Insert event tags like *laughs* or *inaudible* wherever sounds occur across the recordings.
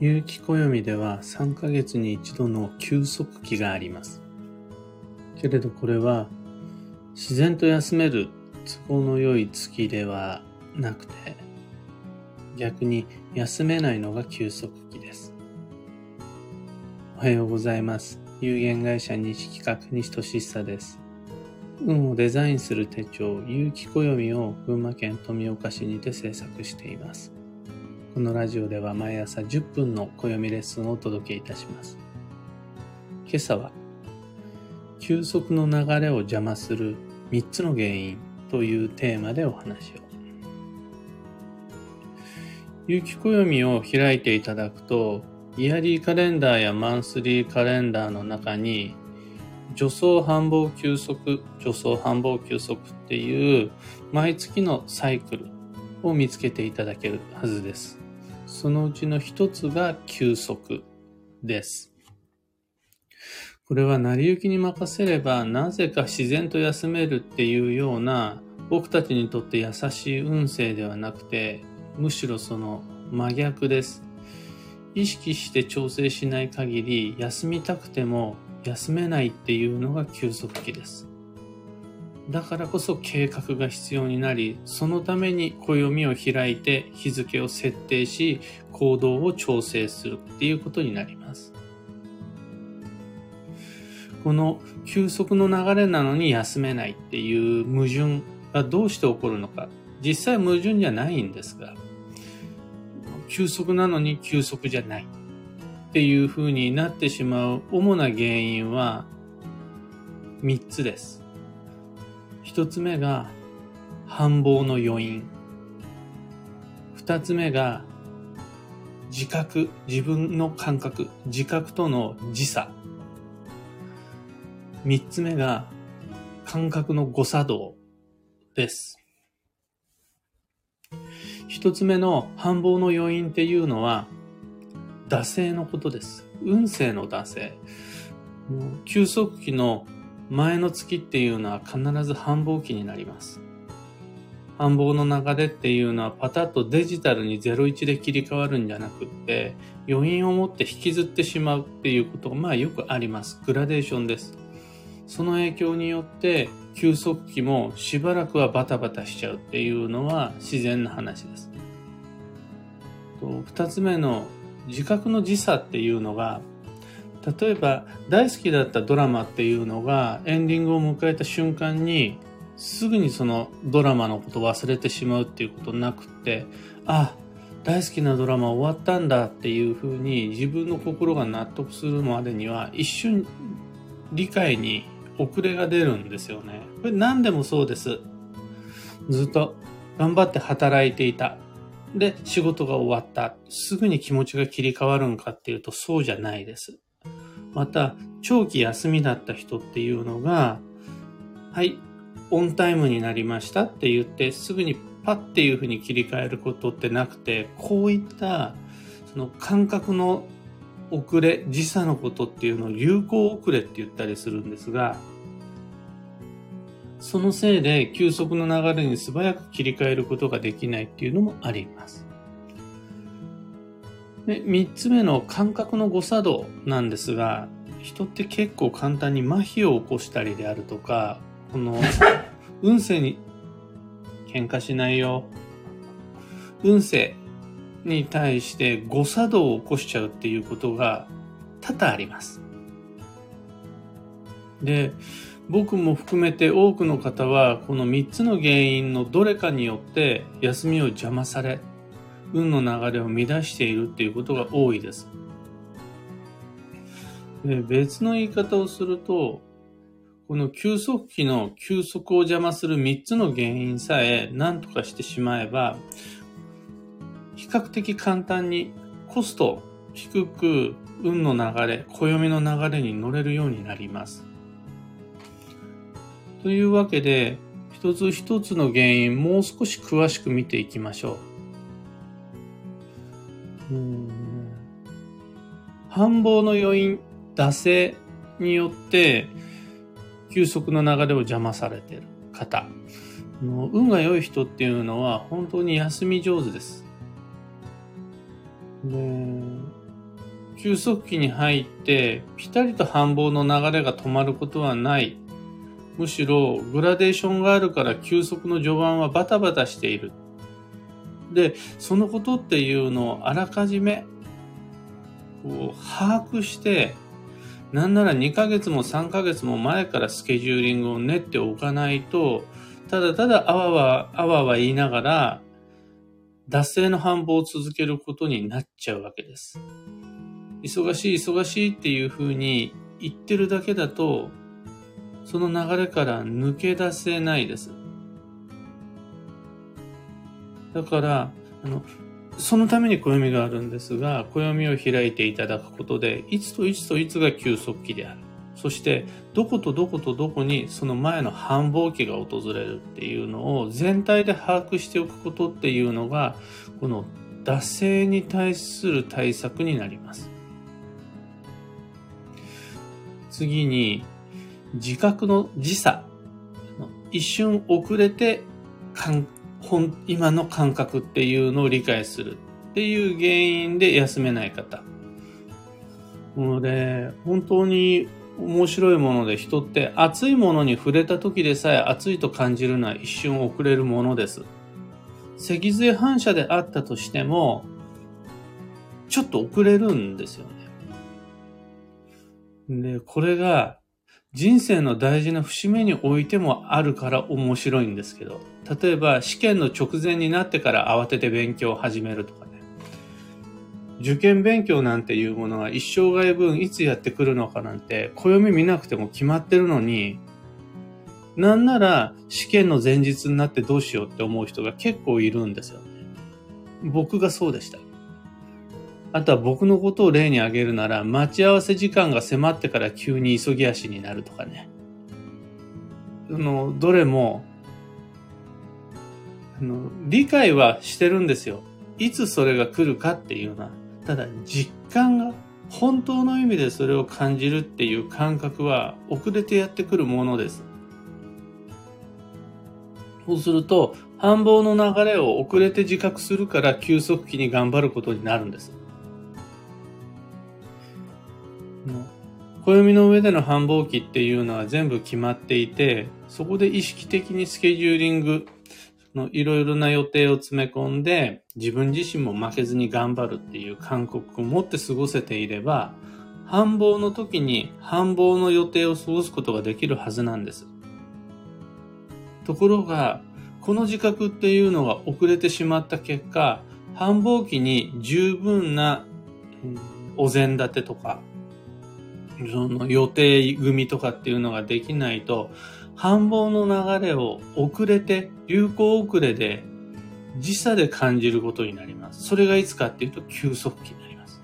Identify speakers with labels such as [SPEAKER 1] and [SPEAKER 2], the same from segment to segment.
[SPEAKER 1] 有機暦では3ヶ月に一度の休息期があります。けれどこれは自然と休める都合の良い月ではなくて逆に休めないのが休息期です。おはようございます。有限会社西企画西俊久です。運をデザインする手帳、有機暦を群馬県富岡市にて制作しています。このラジオでは毎朝10分の暦レッスンをお届けいたします。今朝は、休息の流れを邪魔する3つの原因というテーマでお話を。有機暦を開いていただくと、イヤリーカレンダーやマンスリーカレンダーの中に助走繁忙休息、助走繁忙休息っていう毎月のサイクルを見つけていただけるはずです。そのうちの一つが休息です。これは成り行きに任せればなぜか自然と休めるっていうような僕たちにとって優しい運勢ではなくてむしろその真逆です。意識して調整しない限り休みたくても休めないっていうのが休息期です。だからこそ計画が必要になり、そのために暦を開いて日付を設定し、行動を調整するっていうことになります。この休息の流れなのに休めないっていう矛盾がどうして起こるのか。実際矛盾じゃないんですが、休息なのに休息じゃない。っていう風になってしまう主な原因は3つです。1つ目が繁忙の余韻。2つ目が自覚、自分の感覚、自覚との時差。3つ目が感覚の誤作動です。一つ目の繁忙の要因っていうのは惰性のことです。運勢の惰性。休息期の前の月っていうのは必ず繁忙期になります。繁忙の流れっていうのはパタッとデジタルに01で切り替わるんじゃなくって余韻を持って引きずってしまうっていうことがまあよくあります。グラデーションです。その影響によって休息期もしばらくはバタバタしちゃうっていうのは自然な話です。二つ目の自覚の時差っていうのが例えば大好きだったドラマっていうのがエンディングを迎えた瞬間にすぐにそのドラマのことを忘れてしまうっていうことなくってあ大好きなドラマ終わったんだっていうふうに自分の心が納得するまでには一瞬理解に遅れが出るんですよね。これ何でもそうです。ずっと頑張って働いていた。で、仕事が終わった。すぐに気持ちが切り替わるんかっていうとそうじゃないです。また、長期休みだった人っていうのが、はい、オンタイムになりましたって言って、すぐにパッていうふうに切り替えることってなくて、こういったその感覚の遅れ、時差のことっていうのを流行遅れって言ったりするんですが、そのせいで急速の流れに素早く切り替えることができないっていうのもあります。で、三つ目の感覚の誤作動なんですが、人って結構簡単に麻痺を起こしたりであるとか、この *laughs* 運勢に喧嘩しないよ。運勢に対して誤作動を起こしちゃうっていうことが多々あります。で、僕も含めて多くの方はこの3つの原因のどれかによって休みを邪魔され運の流れを乱しているっていうことが多いです。で別の言い方をするとこの休息期の休息を邪魔する3つの原因さえ何とかしてしまえば比較的簡単にコスト低く運の流れ、暦の流れに乗れるようになります。というわけで、一つ一つの原因、もう少し詳しく見ていきましょう。繁忙の余韻、惰性によって、休息の流れを邪魔されている方。運が良い人っていうのは本当に休み上手です。で休息期に入ってピタリと繁忙の流れが止まることはない。むしろグラデーションがあるから休息の序盤はバタバタしている。で、そのことっていうのをあらかじめこう把握して、なんなら2ヶ月も3ヶ月も前からスケジューリングを練っておかないと、ただただあわわ、あわわ言いながら、脱製の繁忙を続けることになっちゃうわけです。忙しい忙しいっていうふうに言ってるだけだと、その流れから抜け出せないです。だから、あの、そのために暦があるんですが、暦を開いていただくことで、いつといつといつが休息期である。そして、どことどことどこにその前の繁忙期が訪れるっていうのを全体で把握しておくことっていうのが、この惰性に対する対策になります。次に、自覚の時差。一瞬遅れて今の感覚っていうのを理解するっていう原因で休めない方。ので、本当に面白いもので人って熱いものに触れた時でさえ熱いと感じるのは一瞬遅れるものです。脊髄反射であったとしても、ちょっと遅れるんですよね。で、これが人生の大事な節目においてもあるから面白いんですけど、例えば試験の直前になってから慌てて勉強を始めるとかね。受験勉強なんていうものは一生涯分いつやってくるのかなんて暦見なくても決まってるのに、なんなら試験の前日になってどうしようって思う人が結構いるんですよね。僕がそうでした。あとは僕のことを例に挙げるなら、待ち合わせ時間が迫ってから急に急ぎ足になるとかね。その、どれも、あの、理解はしてるんですよ。いつそれが来るかっていうのは。ただ、実感が、本当の意味でそれを感じるっていう感覚は遅れてやってくるものです。そうすると、繁忙の流れを遅れて自覚するから休息期に頑張ることになるんです。暦の上での繁忙期っていうのは全部決まっていて、そこで意識的にスケジューリングいろいろな予定を詰め込んで、自分自身も負けずに頑張るっていう感覚を持って過ごせていれば、繁忙の時に繁忙の予定を過ごすことができるはずなんです。ところが、この自覚っていうのが遅れてしまった結果、繁忙期に十分なお膳立てとか、その予定組とかっていうのができないと、繁忙の流れを遅れて、流行遅れで時差で感じることになります。それがいつかっていうと休息期になります。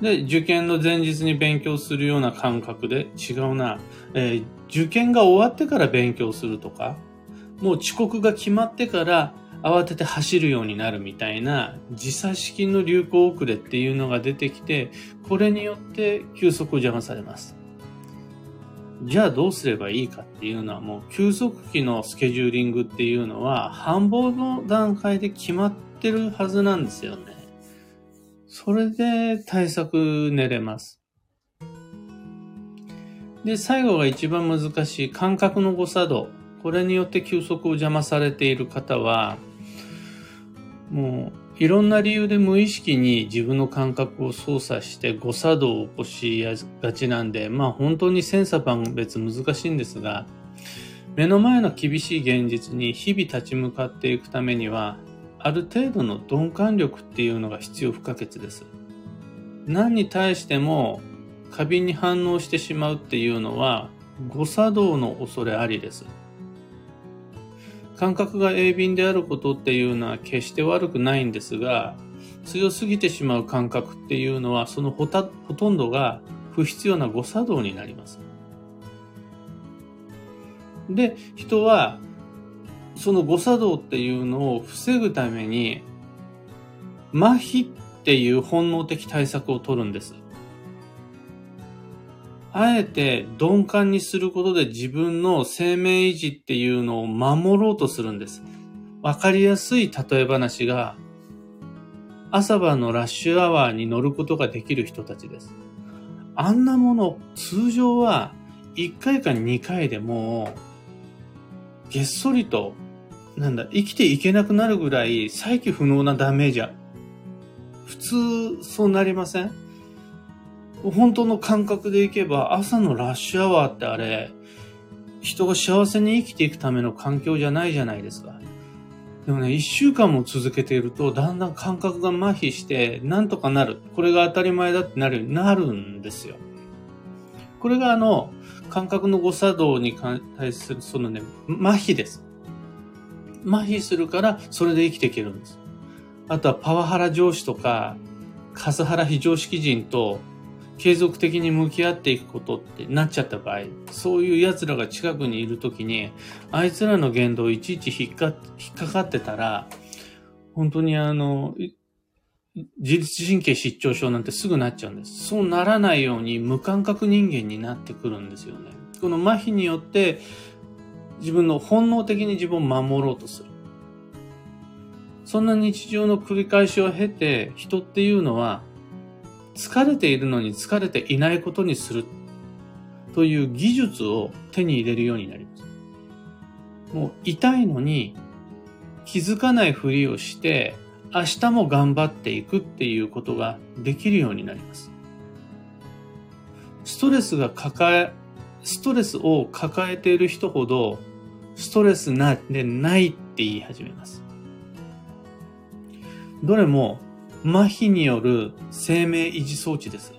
[SPEAKER 1] で、受験の前日に勉強するような感覚で違うな、えー、受験が終わってから勉強するとか、もう遅刻が決まってから慌てて走るようになるみたいな時差式の流行遅れっていうのが出てきて、これによって休息を邪魔されます。じゃあどうすればいいかっていうのはもう休息期のスケジューリングっていうのは繁忙の段階で決まってるはずなんですよね。それで対策練れます。で、最後が一番難しい感覚の誤作動。これによって休息を邪魔されている方は、もういろんな理由で無意識に自分の感覚を操作して誤作動を起こしがちなんで、まあ本当に千差万別難しいんですが、目の前の厳しい現実に日々立ち向かっていくためには、ある程度の鈍感力っていうのが必要不可欠です。何に対しても過敏に反応してしまうっていうのは誤作動の恐れありです。感覚が鋭敏であることっていうのは決して悪くないんですが、強すぎてしまう感覚っていうのはそのほとんどが不必要な誤作動になります。で、人はその誤作動っていうのを防ぐために麻痺っていう本能的対策を取るんです。あえて鈍感にすることで自分の生命維持っていうのを守ろうとするんです。わかりやすい例え話が、朝晩のラッシュアワーに乗ることができる人たちです。あんなもの、通常は1回か2回でも、げっそりと、なんだ、生きていけなくなるぐらい再起不能なダメージは、普通そうなりません？本当の感覚でいけば朝のラッシュアワーってあれ、人が幸せに生きていくための環境じゃないじゃないですか。でもね、一週間も続けていると、だんだん感覚が麻痺して、なんとかなる。これが当たり前だってなるなるんですよ。これがあの、感覚の誤作動に対する、そのね、麻痺です。麻痺するから、それで生きていけるんです。あとはパワハラ上司とか、カスハラ非常識人と継続的に向き合っていくことってなっちゃった場合、そういう奴らが近くにいるときに、あいつらの言動いちいち引っか引っかかってたら、本当にあの、自律神経失調症なんてすぐなっちゃうんです。そうならないように無感覚人間になってくるんですよね。この麻痺によって自分の本能的に自分を守ろうとする。そんな日常の繰り返しを経て、人っていうのは疲れているのに疲れていないことにするという技術を手に入れるようになります。もう痛いのに気づかないふりをして明日も頑張っていくっていうことができるようになります。ストレスが抱え、ストレスを抱えている人ほどストレスなでないって言い始めます。どれも麻痺による生命維持装置です。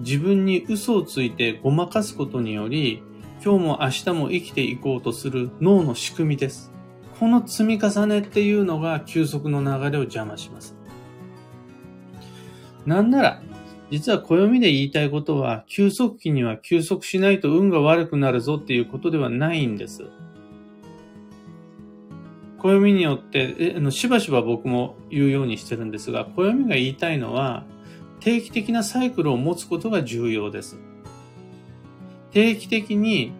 [SPEAKER 1] 自分に嘘をついてごまかすことにより、今日も明日も生きていこうとする脳の仕組みです。この積み重ねっていうのが休息の流れを邪魔します。なんなら、実は暦で言いたいことは、休息期には休息しないと運が悪くなるぞっていうことではないんです。暦によって、えあのしばしば僕も言うようにしてるんですが、暦が言いたいのは、定期的なサイクルを持つことが重要です。定期的に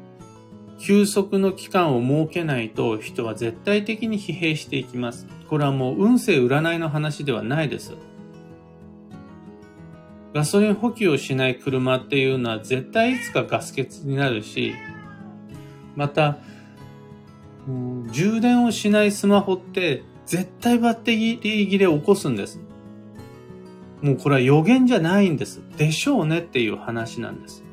[SPEAKER 1] 休息の期間を設けないと人は絶対的に疲弊していきます。これはもう運勢占いの話ではないです。ガソリン補給をしない車っていうのは絶対いつかガス欠になるし、また充電をしないスマホって絶対バッテリー切れを起こすんです。もうこれは予言じゃないんです。でしょうねっていう話なんです。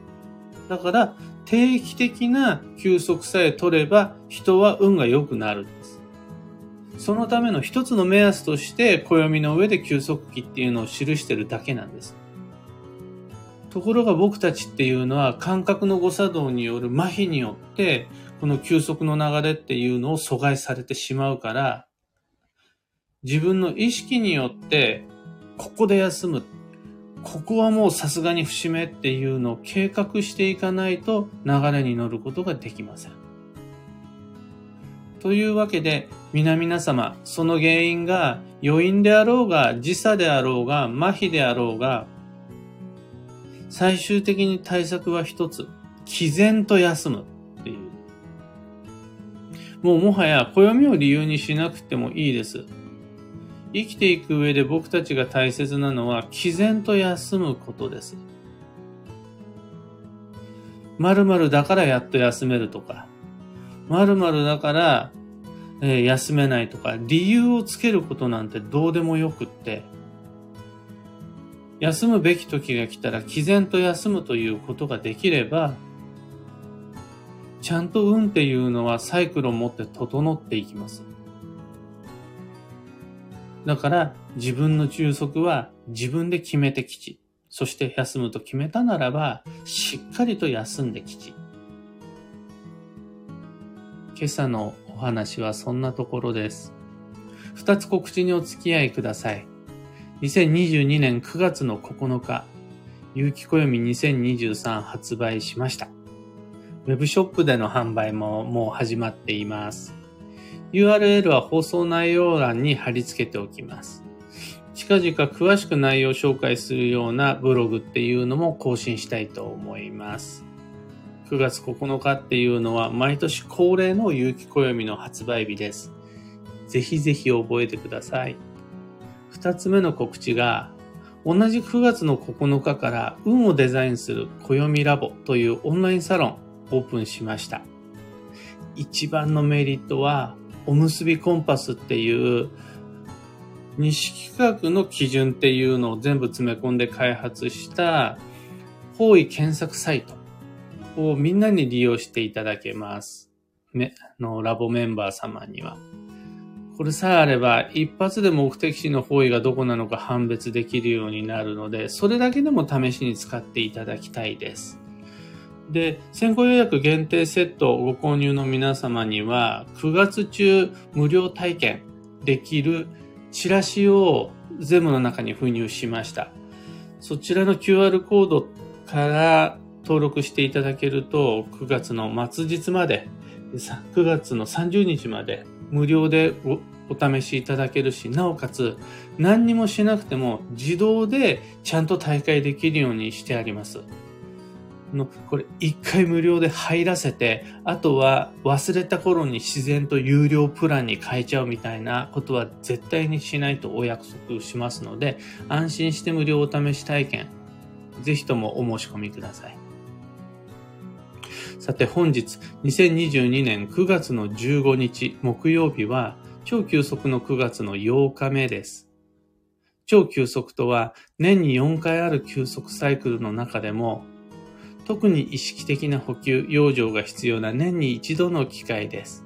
[SPEAKER 1] だから定期的な休息さえ取れば人は運が良くなるんです。そのための一つの目安として暦の上で休息期っていうのを記してるだけなんです。ところが僕たちっていうのは感覚の誤作動による麻痺によってこの休息の流れっていうのを阻害されてしまうから、自分の意識によって、ここで休む。ここはもうさすがに節目っていうのを計画していかないと流れに乗ることができません。というわけで、皆々様、その原因が余韻であろうが、時差であろうが、麻痺であろうが、最終的に対策は一つ。毅然と休む。もうもはや暦を理由にしなくてもいいです。生きていく上で僕たちが大切なのは、毅然と休むことです。〇〇だからやっと休めるとか、〇〇だから、えー、休めないとか、理由をつけることなんてどうでもよくって、休むべき時が来たら毅然と休むということができれば、ちゃんと運っていうのはサイクルを持って整っていきます。だから自分の休息は自分で決めてきち。そして休むと決めたならば、しっかりと休んできち。今朝のお話はそんなところです。二つ告知にお付き合いください。2022年9月の9日、有機暦2023発売しました。ウェブショップでの販売ももう始まっています。URL は放送内容欄に貼り付けておきます。近々詳しく内容を紹介するようなブログっていうのも更新したいと思います。9月9日っていうのは毎年恒例の有機暦の発売日です。ぜひぜひ覚えてください。二つ目の告知が、同じ9月の9日から運をデザインする暦ラボというオンラインサロンオープンしました。一番のメリットは、おむすびコンパスっていう西企画の基準っていうのを全部詰め込んで開発した方位検索サイトをみんなに利用していただけます。め、のラボメンバー様には。これさえあれば、一発で目的地の方位がどこなのか判別できるようになるので、それだけでも試しに使っていただきたいです。で、先行予約限定セットをご購入の皆様には、9月中無料体験できるチラシをゼムの中に封入しました。そちらの QR コードから登録していただけると、9月の末日まで、9月の30日まで無料でお試しいただけるし、なおかつ何にもしなくても自動でちゃんと大会できるようにしてあります。の、これ一回無料で入らせて、あとは忘れた頃に自然と有料プランに変えちゃうみたいなことは絶対にしないとお約束しますので、安心して無料お試し体験、ぜひともお申し込みください。さて本日、2022年9月の15日木曜日は、超急速の9月の8日目です。超急速とは年に4回ある急速サイクルの中でも特に意識的な補給、養生が必要な年に一度の機会です。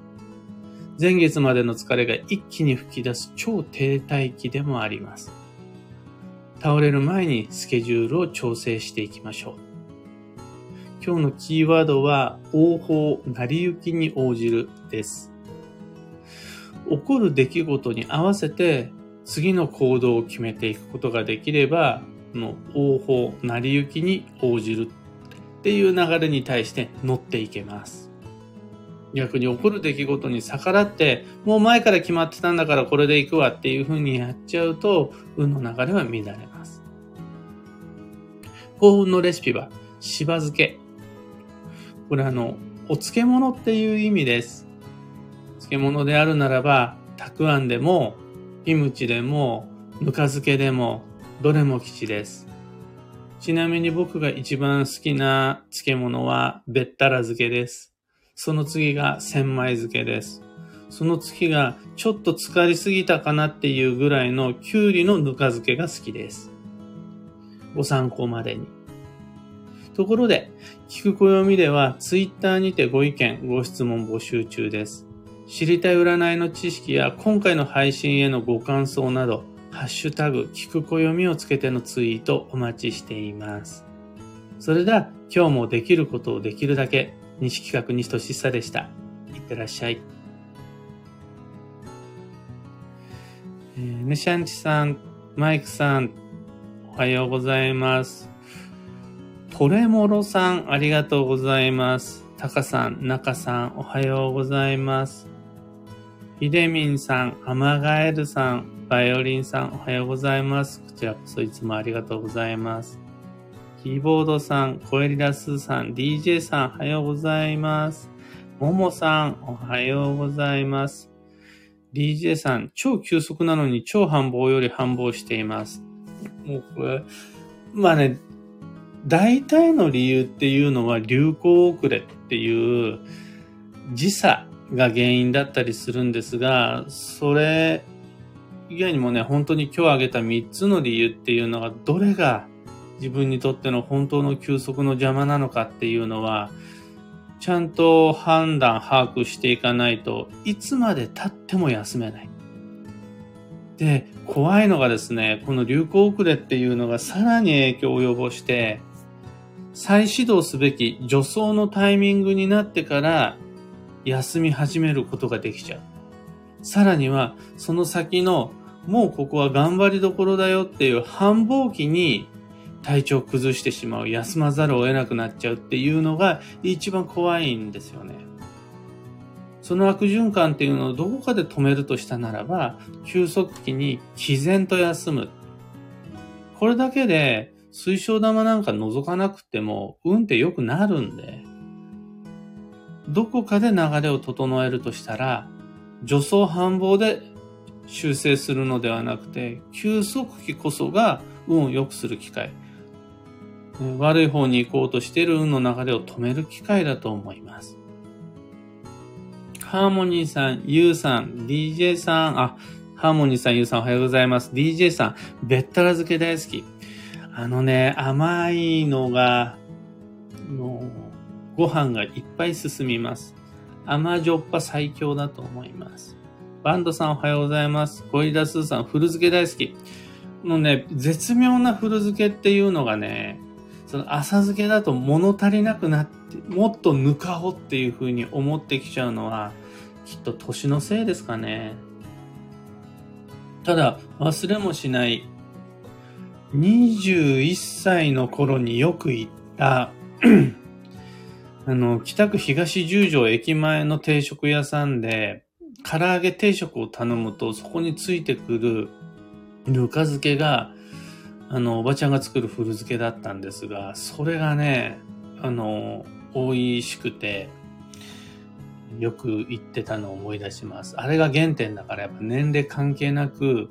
[SPEAKER 1] 前月までの疲れが一気に吹き出す超停滞期でもあります。倒れる前にスケジュールを調整していきましょう。今日のキーワードは、応報、成り行きに応じるです。起こる出来事に合わせて次の行動を決めていくことができれば、この応報、成り行きに応じるっていう流れに対して乗っていけます。逆に起こる出来事に逆らって、もう前から決まってたんだからこれで行くわっていう風にやっちゃうと、運の流れは乱れます。幸運のレシピは、しば漬け。これあの、お漬物っていう意味です。漬物であるならば、たくあんでも、キムチでも、ぬか漬けでも、どれも吉です。ちなみに僕が一番好きな漬物はべったら漬けです。その次が千枚漬けです。その次がちょっと浸かりすぎたかなっていうぐらいのきゅうりのぬか漬けが好きです。ご参考までに。ところで、聞く暦ではツイッターにてご意見、ご質問募集中です。知りたい占いの知識や今回の配信へのご感想など、ハッシュタグ、聞く暦をつけてのツイートお待ちしています。それでは、今日もできることをできるだけ、西企画西俊久でした。いってらっしゃい。えー、ヌシャンチさん、マイクさん、おはようございます。トレモロさん、ありがとうございます。タカさん、ナカさん、おはようございます。ヒデミンさん、アマガエルさん、バイオリンさん、おはようございます。こちらこそいつもありがとうございます。キーボードさん、コエリラスさん、DJ さん、おはようございます。ももさん、おはようございます。DJ さん、超急速なのに超繁忙より繁忙しています。もうこれ、まあね、大体の理由っていうのは流行遅れっていう時差が原因だったりするんですが、それ以外にもね、本当に今日挙げた3つの理由っていうのが、どれが自分にとっての本当の休息の邪魔なのかっていうのは、ちゃんと判断、把握していかないといつまで経っても休めない。で、怖いのがですね、この流行遅れっていうのがさらに影響を及ぼして、再始動すべき助走のタイミングになってから休み始めることができちゃう。さらには、その先の、もうここは頑張りどころだよっていう繁忙期に体調崩してしまう、休まざるを得なくなっちゃうっていうのが一番怖いんですよね。その悪循環っていうのをどこかで止めるとしたならば、休息期に毅然と休む。これだけで水晶玉なんか覗かなくても運って良くなるんで、どこかで流れを整えるとしたら、助走繁忙で修正するのではなくて、休息期こそが運を良くする機会。悪い方に行こうとしている運の流れを止める機会だと思います。ハーモニーさん、ユーさん、DJ さん、あ、ハーモニーさん、ユーさんおはようございます。DJ さん、べったら漬け大好き。あのね、甘いのが、もう、ご飯がいっぱい進みます。甘じょっぱ最強だと思います。バンドさんおはようございます。ゴリラスーさん、古漬け大好き。のね、絶妙な古漬けっていうのがね、その浅漬けだと物足りなくなって、もっとぬかほっていう風に思ってきちゃうのは、きっと年のせいですかね。ただ、忘れもしない、21歳の頃によく行ったあの、北区東十条駅前の定食屋さんで、唐揚げ定食を頼むと、そこについてくるぬか漬けが、あの、おばちゃんが作る古漬けだったんですが、それがね、あの、美味しくて、よく言ってたのを思い出します。あれが原点だからやっぱ年齢関係なく、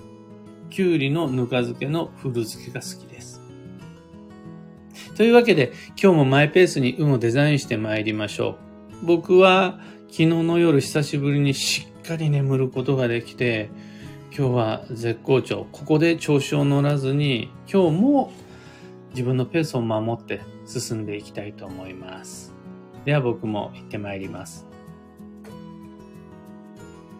[SPEAKER 1] きゅうりのぬか漬けの古漬けが好きです。というわけで、今日もマイペースに運をデザインして参りましょう。僕は昨日の夜久しぶりにしっかり眠ることができて、今日は絶好調。ここで調子を乗らずに、今日も自分のペースを守って進んでいきたいと思います。では僕も行って参ります。